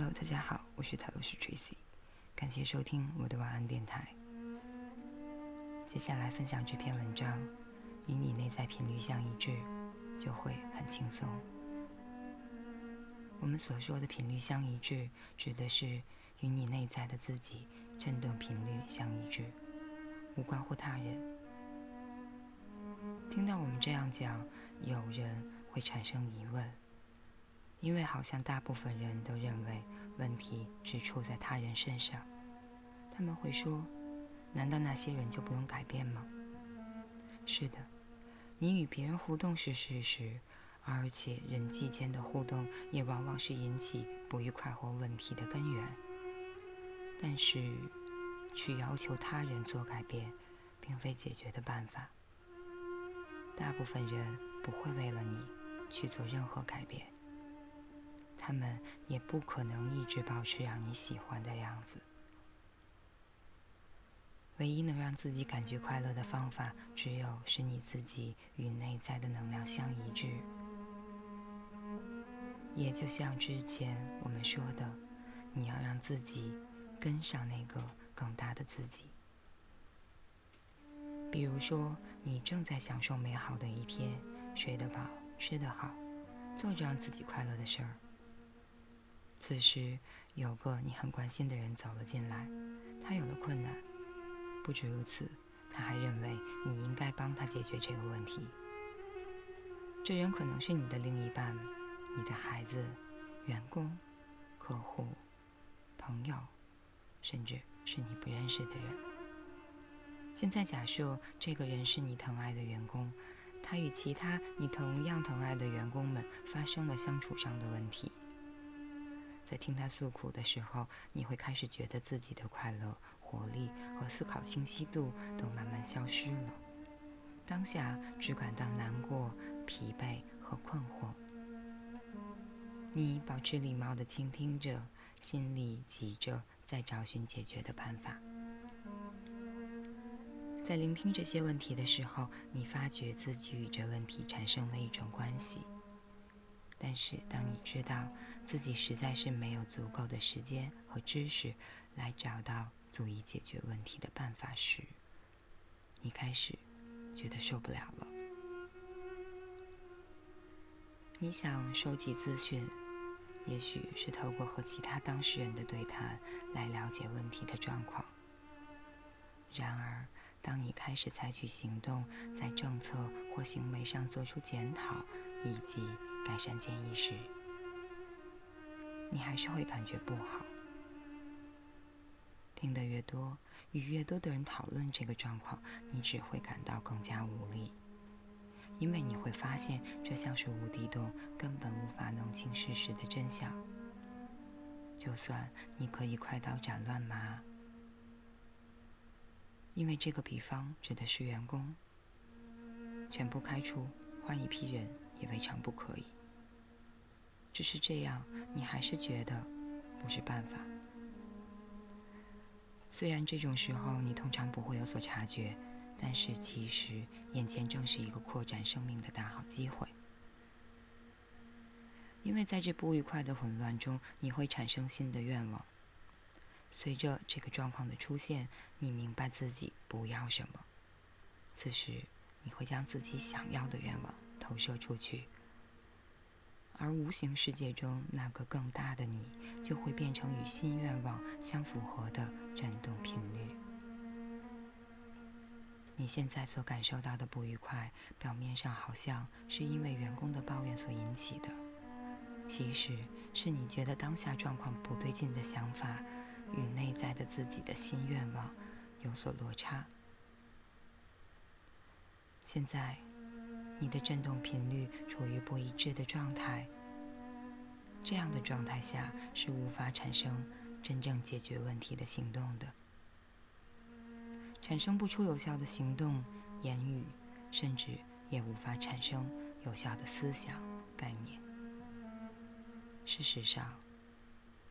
Hello，大家好，我是塔罗斯 Tracy，感谢收听我的晚安电台。接下来分享这篇文章，与你内在频率相一致，就会很轻松。我们所说的频率相一致，指的是与你内在的自己振动频率相一致，无关乎他人。听到我们这样讲，有人会产生疑问。因为好像大部分人都认为问题只出在他人身上，他们会说：“难道那些人就不用改变吗？”是的，你与别人互动是事实，而且人际间的互动也往往是引起不愉快或问题的根源。但是，去要求他人做改变，并非解决的办法。大部分人不会为了你去做任何改变。他们也不可能一直保持让你喜欢的样子。唯一能让自己感觉快乐的方法，只有使你自己与内在的能量相一致。也就像之前我们说的，你要让自己跟上那个更大的自己。比如说，你正在享受美好的一天，睡得饱，吃得好，做着让自己快乐的事儿。此时，有个你很关心的人走了进来，他有了困难。不止如此，他还认为你应该帮他解决这个问题。这人可能是你的另一半、你的孩子、员工、客户、朋友，甚至是你不认识的人。现在假设这个人是你疼爱的员工，他与其他你同样疼爱的员工们发生了相处上的问题。在听他诉苦的时候，你会开始觉得自己的快乐、活力和思考清晰度都慢慢消失了。当下只感到难过、疲惫和困惑。你保持礼貌地倾听着，心里急着在找寻解决的办法。在聆听这些问题的时候，你发觉自己与这问题产生了一种关系。但是，当你知道自己实在是没有足够的时间和知识来找到足以解决问题的办法时，你开始觉得受不了了。你想收集资讯，也许是透过和其他当事人的对谈来了解问题的状况。然而，当你开始采取行动，在政策或行为上做出检讨，以及改善建议时，你还是会感觉不好。听得越多，与越多的人讨论这个状况，你只会感到更加无力，因为你会发现这像是无底洞，根本无法弄清事实的真相。就算你可以快刀斩乱麻，因为这个比方指的是员工，全部开除，换一批人也未尝不可以。只是这样，你还是觉得不是办法。虽然这种时候你通常不会有所察觉，但是其实眼前正是一个扩展生命的大好机会。因为在这不愉快的混乱中，你会产生新的愿望。随着这个状况的出现，你明白自己不要什么。此时，你会将自己想要的愿望投射出去。而无形世界中那个更大的你，就会变成与新愿望相符合的振动频率。你现在所感受到的不愉快，表面上好像是因为员工的抱怨所引起的，其实是你觉得当下状况不对劲的想法，与内在的自己的新愿望有所落差。现在。你的振动频率处于不一致的状态，这样的状态下是无法产生真正解决问题的行动的，产生不出有效的行动、言语，甚至也无法产生有效的思想概念。事实上，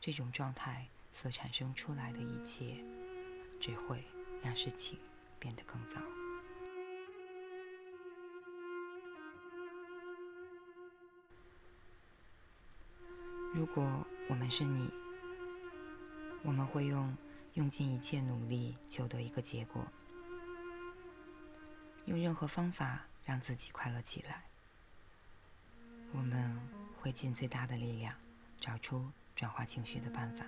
这种状态所产生出来的一切，只会让事情变得更糟。如果我们是你，我们会用用尽一切努力求得一个结果，用任何方法让自己快乐起来。我们会尽最大的力量找出转化情绪的办法，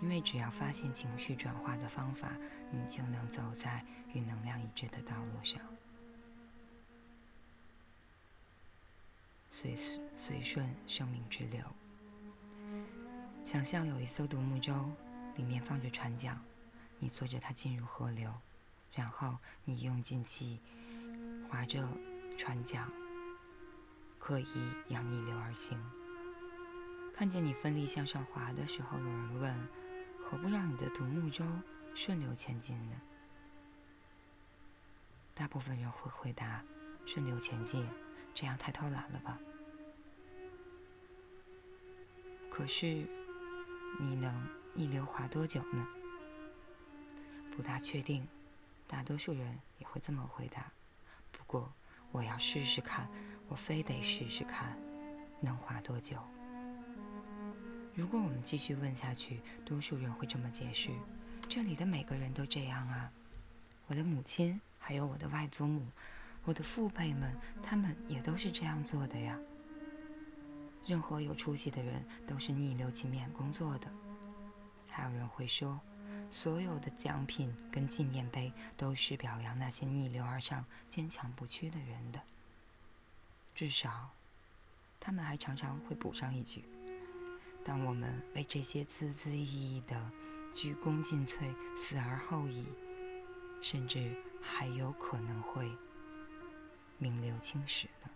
因为只要发现情绪转化的方法，你就能走在与能量一致的道路上。随随顺生命之流。想象有一艘独木舟，里面放着船桨，你坐着它进入河流，然后你用尽气划着船桨，刻意要逆流而行。看见你奋力向上划的时候，有人问：何不让你的独木舟顺流前进呢？大部分人会回答：顺流前进。这样太偷懒了吧？可是，你能逆流滑多久呢？不大确定，大多数人也会这么回答。不过，我要试试看，我非得试试看，能滑多久？如果我们继续问下去，多数人会这么解释：这里的每个人都这样啊，我的母亲，还有我的外祖母。我的父辈们，他们也都是这样做的呀。任何有出息的人都是逆流勤勉工作的。还有人会说，所有的奖品跟纪念碑都是表扬那些逆流而上、坚强不屈的人的。至少，他们还常常会补上一句：“当我们为这些孜孜意义的鞠躬尽瘁、死而后已，甚至还有可能会。”名留青史呢？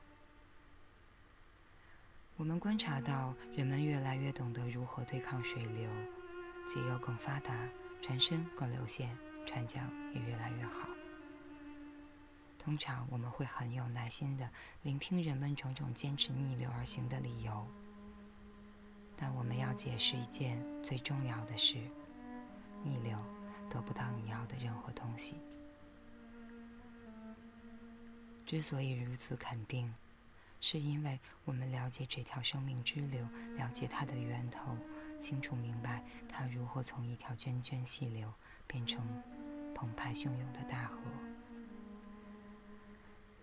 我们观察到，人们越来越懂得如何对抗水流，肌肉更发达，船身更流线，船桨也越来越好。通常我们会很有耐心地聆听人们种种坚持逆流而行的理由，但我们要解释一件最重要的事：逆流得不到你要的任何东西。之所以如此肯定，是因为我们了解这条生命之流，了解它的源头，清楚明白它如何从一条涓涓细流变成澎湃汹涌的大河。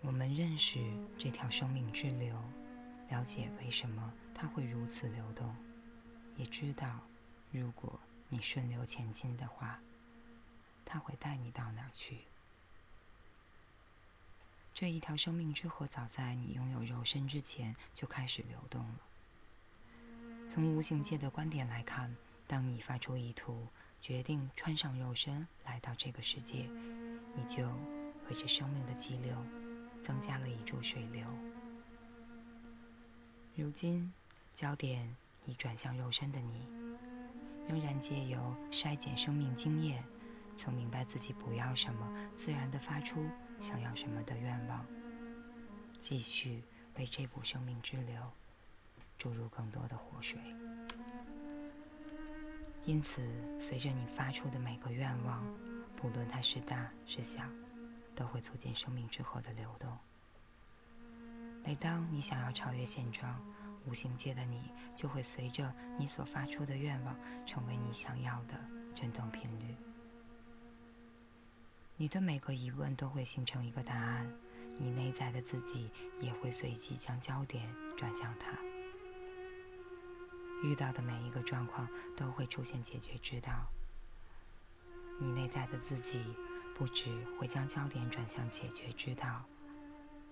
我们认识这条生命之流，了解为什么它会如此流动，也知道如果你顺流前进的话，它会带你到哪儿去。这一条生命之河，早在你拥有肉身之前就开始流动了。从无形界的观点来看，当你发出意图，决定穿上肉身来到这个世界，你就为这生命的激流增加了一注水流。如今，焦点已转向肉身的你，仍然借由筛减生命经验，从明白自己不要什么，自然的发出。想要什么的愿望，继续为这股生命之流注入更多的活水。因此，随着你发出的每个愿望，不论它是大是小，都会促进生命之河的流动。每当你想要超越现状，无形界的你就会随着你所发出的愿望，成为你想要的振动频率。你的每个疑问都会形成一个答案，你内在的自己也会随即将焦点转向它。遇到的每一个状况都会出现解决之道。你内在的自己不止会将焦点转向解决之道，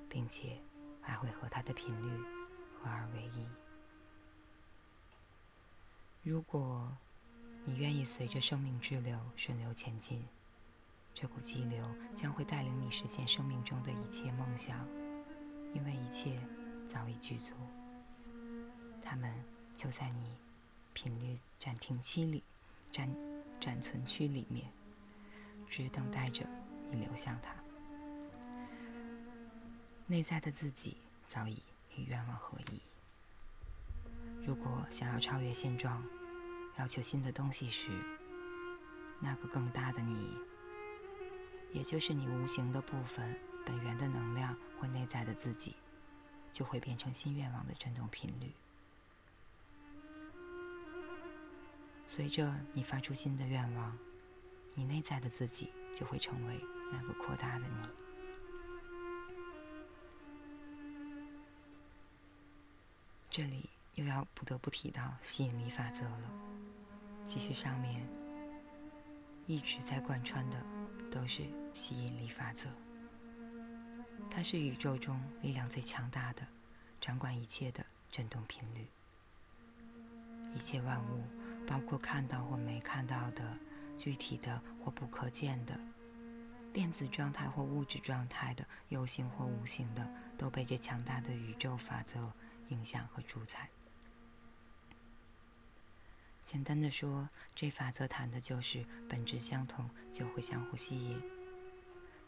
并且还会和它的频率合二为一。如果你愿意随着生命之流顺流前进。这股激流将会带领你实现生命中的一切梦想，因为一切早已具足，它们就在你频率暂停期里、暂暂存区里面，只等待着你流向它。内在的自己早已与愿望合一。如果想要超越现状，要求新的东西时，那个更大的你。也就是你无形的部分，本源的能量或内在的自己，就会变成新愿望的振动频率。随着你发出新的愿望，你内在的自己就会成为那个扩大的你。这里又要不得不提到吸引力法则了。其实上面一直在贯穿的都是吸引力法则，它是宇宙中力量最强大的、掌管一切的振动频率。一切万物，包括看到或没看到的、具体的或不可见的、电子状态或物质状态的、有形或无形的，都被这强大的宇宙法则影响和主宰。简单的说，这法则谈的就是本质相同就会相互吸引。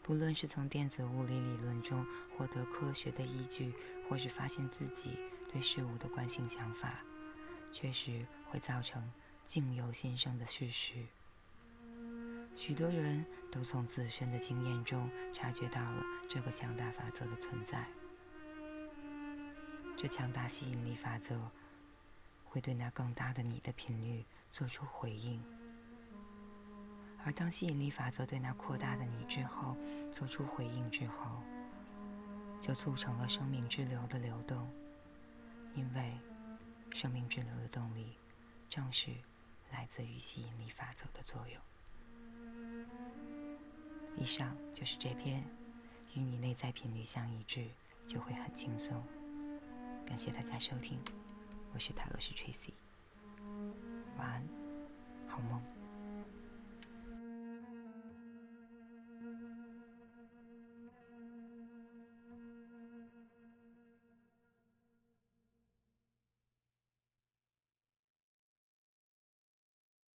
不论是从电子物理理论中获得科学的依据，或是发现自己对事物的惯性想法，确实会造成境由心生的事实。许多人都从自身的经验中察觉到了这个强大法则的存在。这强大吸引力法则会对那更大的你的频率做出回应，而当吸引力法则对那扩大的你之后做出回应之后，就促成了生命之流的流动，因为生命之流的动力正是来自于吸引力法则的作用。以上就是这篇，与你内在频率相一致，就会很轻松。感谢大家收听，我是塔罗斯 Tracy，晚安。好梦